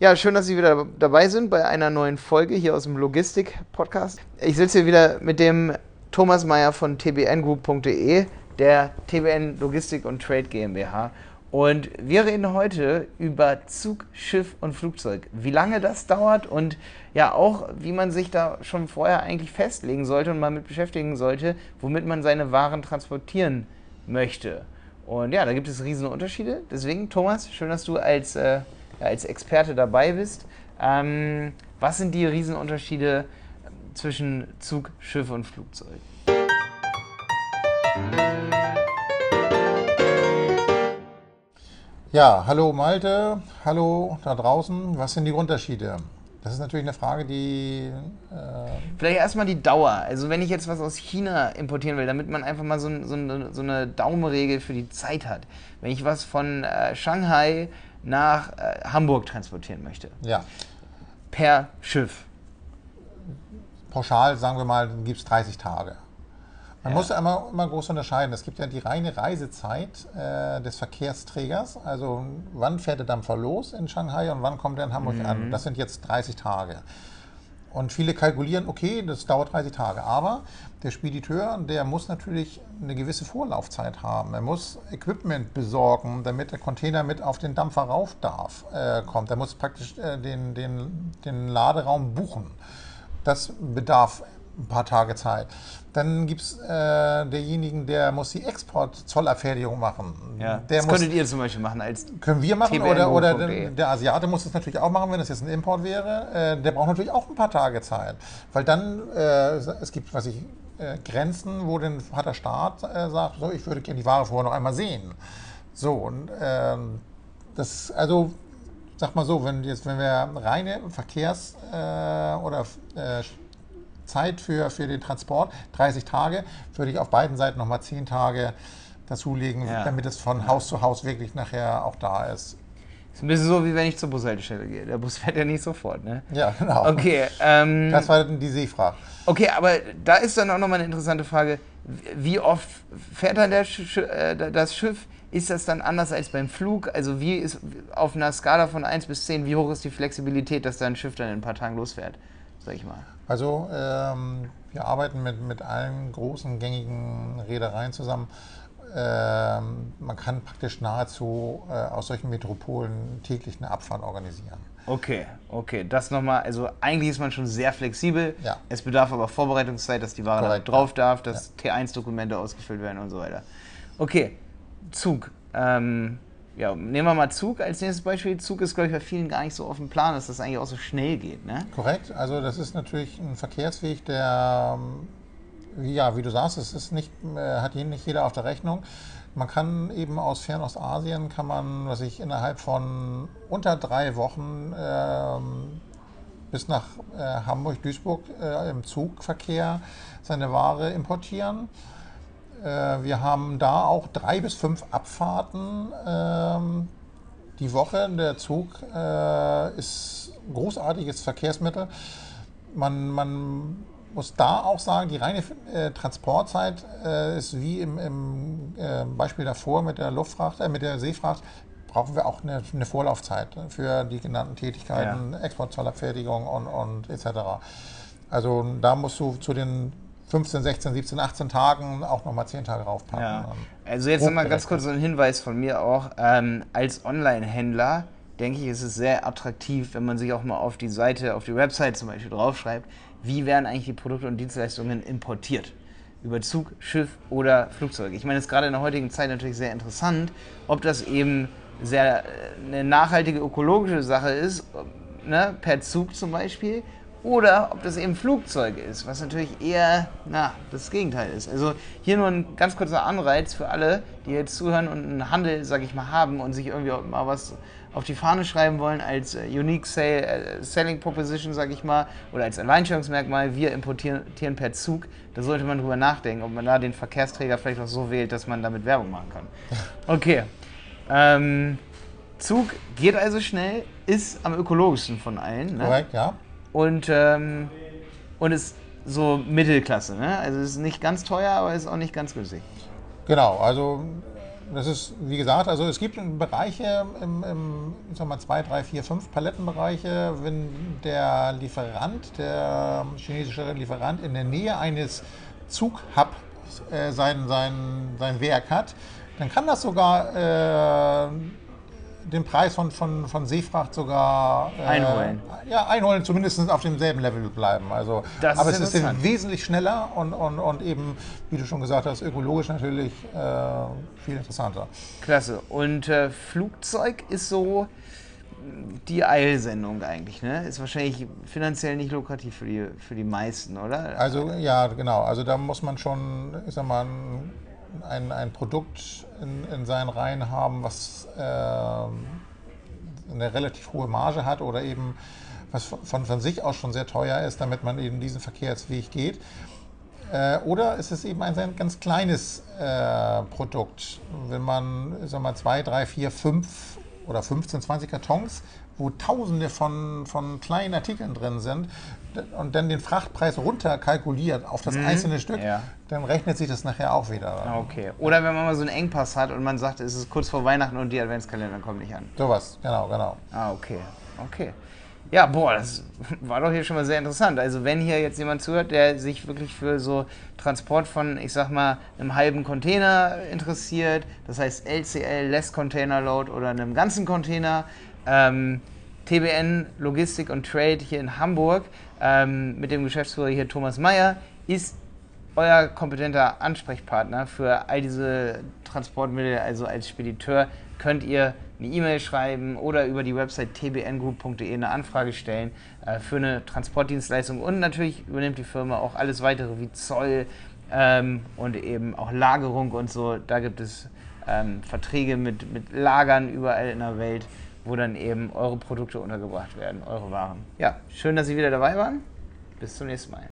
Ja, schön, dass Sie wieder dabei sind bei einer neuen Folge hier aus dem Logistik-Podcast. Ich sitze hier wieder mit dem Thomas Meyer von tbngroup.de, der TBN Logistik und Trade GmbH. Und wir reden heute über Zug, Schiff und Flugzeug. Wie lange das dauert und ja auch, wie man sich da schon vorher eigentlich festlegen sollte und mal mit beschäftigen sollte, womit man seine Waren transportieren möchte. Und ja, da gibt es riesige Unterschiede. Deswegen, Thomas, schön, dass du als äh, als Experte dabei bist. Ähm, was sind die Riesenunterschiede zwischen Zug, Schiff und Flugzeug? Ja, hallo Malte, hallo da draußen. Was sind die Unterschiede? Das ist natürlich eine Frage, die. Äh Vielleicht erstmal die Dauer. Also, wenn ich jetzt was aus China importieren will, damit man einfach mal so, so, eine, so eine Daumenregel für die Zeit hat. Wenn ich was von äh, Shanghai nach äh, Hamburg transportieren möchte. Ja. Per Schiff. Pauschal, sagen wir mal, gibt es 30 Tage. Man ja. muss ja immer, immer groß unterscheiden. Es gibt ja die reine Reisezeit äh, des Verkehrsträgers. Also wann fährt der Dampfer los in Shanghai und wann kommt er in Hamburg mhm. an. Das sind jetzt 30 Tage. Und viele kalkulieren, okay, das dauert 30 Tage. Aber der Spediteur, der muss natürlich eine gewisse Vorlaufzeit haben. Er muss Equipment besorgen, damit der Container mit auf den Dampfer rauf darf, äh, kommt. Er muss praktisch äh, den, den, den Laderaum buchen. Das bedarf ein paar Tage Zeit. Dann gibt es äh, derjenigen, der muss die Exportzollerfertigung machen. Ja, der das muss, könntet ihr zum Beispiel machen als Können wir machen oder, oder der, der, Asiate muss es natürlich auch machen, wenn es jetzt ein Import wäre. Äh, der braucht natürlich auch ein paar Tage Zeit. Weil dann, äh, es gibt, was ich, äh, Grenzen, wo dann hat der Staat äh, sagt, so, ich würde gerne die Ware vorher noch einmal sehen. So, und ähm, das, also sag mal so, wenn, jetzt, wenn wir reine Verkehrs- äh, oder Zeit für, für den Transport, 30 Tage, würde ich auf beiden Seiten nochmal 10 Tage dazulegen, ja. damit es von Haus zu Haus wirklich nachher auch da ist. Ist ein bisschen so, wie wenn ich zur Bushaltestelle gehe. Der Bus fährt ja nicht sofort, ne? Ja, genau. Okay. Ähm, das war die Seefrage. Okay, aber da ist dann auch nochmal eine interessante Frage. Wie oft fährt dann der Sch äh, das Schiff? Ist das dann anders als beim Flug? Also wie ist auf einer Skala von 1 bis 10, wie hoch ist die Flexibilität, dass da ein Schiff dann in ein paar Tagen losfährt? Sag ich mal. Also ähm, wir arbeiten mit, mit allen großen gängigen Reedereien zusammen. Ähm, man kann praktisch nahezu äh, aus solchen Metropolen täglich eine Abfahrt organisieren. Okay, okay. Das nochmal, also eigentlich ist man schon sehr flexibel. Ja. Es bedarf aber Vorbereitungszeit, dass die Ware drauf darf, dass ja. T1-Dokumente ausgefüllt werden und so weiter. Okay, Zug. Ähm, ja, nehmen wir mal Zug als nächstes Beispiel. Zug ist, glaube ich, bei vielen gar nicht so auf dem Plan, dass das eigentlich auch so schnell geht. Ne? Korrekt. Also das ist natürlich ein Verkehrsweg, der, ähm, ja, wie du sagst, es ist nicht, äh, hat nicht jeder auf der Rechnung. Man kann eben aus Fernostasien, kann man, was ich innerhalb von unter drei Wochen ähm, bis nach äh, Hamburg, Duisburg äh, im Zugverkehr seine Ware importieren. Äh, wir haben da auch drei bis fünf Abfahrten ähm, die Woche. Der Zug äh, ist ein großartiges Verkehrsmittel. Man, man muss da auch sagen, die reine äh, Transportzeit äh, ist wie im, im äh, Beispiel davor mit der Luftfracht, äh, mit der Seefracht, brauchen wir auch eine, eine Vorlaufzeit für die genannten Tätigkeiten, ja. Exportzollabfertigung und, und etc. Also da musst du zu den 15, 16, 17, 18 Tagen auch nochmal 10 Tage raufpacken. Ja. Also jetzt nochmal ganz kurz so ein Hinweis von mir auch. Ähm, als Online-Händler denke ich, ist es sehr attraktiv, wenn man sich auch mal auf die Seite, auf die Website zum Beispiel draufschreibt, wie werden eigentlich die Produkte und Dienstleistungen importiert. Über Zug, Schiff oder Flugzeug. Ich meine, es ist gerade in der heutigen Zeit natürlich sehr interessant, ob das eben sehr äh, eine nachhaltige ökologische Sache ist, ne, per Zug zum Beispiel, oder ob das eben Flugzeug ist, was natürlich eher na, das Gegenteil ist. Also hier nur ein ganz kurzer Anreiz für alle, die jetzt zuhören und einen Handel, sag ich mal, haben und sich irgendwie mal was auf die Fahne schreiben wollen als äh, Unique Sale, äh, Selling Proposition, sag ich mal, oder als Alleinstellungsmerkmal, wir importieren per Zug. Da sollte man drüber nachdenken, ob man da den Verkehrsträger vielleicht auch so wählt, dass man damit Werbung machen kann. Okay. Ähm, Zug geht also schnell, ist am ökologischsten von allen. Ne? Korrekt, ja und, ähm, und ist so Mittelklasse. Ne? Also ist nicht ganz teuer, aber ist auch nicht ganz günstig. Genau, also das ist, wie gesagt, also es gibt Bereiche im, im ich sag mal, 2, 3, 4, 5 Palettenbereiche, wenn der Lieferant, der chinesische Lieferant in der Nähe eines Zughubs äh, sein, sein, sein Werk hat, dann kann das sogar äh, den Preis von, von, von Seefracht sogar äh, einholen. Ja, einholen, zumindest auf demselben Level bleiben. Also, das aber es ist wesentlich schneller und, und, und eben, wie du schon gesagt hast, ökologisch natürlich äh, viel interessanter. Klasse. Und äh, Flugzeug ist so die Eilsendung eigentlich, ne? Ist wahrscheinlich finanziell nicht lukrativ für die, für die meisten, oder? Also ja, genau. Also da muss man schon, ich sag mal, ein, ein Produkt in, in seinen Reihen haben, was äh, eine relativ hohe Marge hat oder eben was von, von sich aus schon sehr teuer ist, damit man eben diesen Verkehrsweg geht. Äh, oder ist es eben ein ganz kleines äh, Produkt, wenn man sag mal, zwei, drei, vier, fünf oder 15, 20 Kartons, wo tausende von, von kleinen Artikeln drin sind, und dann den Frachtpreis runterkalkuliert auf das mhm, einzelne Stück, ja. dann rechnet sich das nachher auch wieder. Ah, okay. Oder wenn man mal so einen Engpass hat und man sagt, es ist kurz vor Weihnachten und die Adventskalender kommen nicht an. Sowas, genau, genau. Ah, okay. Okay. Ja, boah, das war doch hier schon mal sehr interessant. Also wenn hier jetzt jemand zuhört, der sich wirklich für so Transport von, ich sag mal, einem halben Container interessiert, das heißt LCL, Less Container Load oder einem ganzen Container, ähm, TBN Logistik und Trade hier in Hamburg ähm, mit dem Geschäftsführer hier Thomas Meyer ist euer kompetenter Ansprechpartner für all diese Transportmittel. Also als Spediteur könnt ihr eine E-Mail schreiben oder über die Website tbngroup.de eine Anfrage stellen äh, für eine Transportdienstleistung. Und natürlich übernimmt die Firma auch alles weitere wie Zoll ähm, und eben auch Lagerung und so. Da gibt es ähm, Verträge mit, mit Lagern überall in der Welt wo dann eben eure Produkte untergebracht werden, eure Waren. Ja, schön, dass Sie wieder dabei waren. Bis zum nächsten Mal.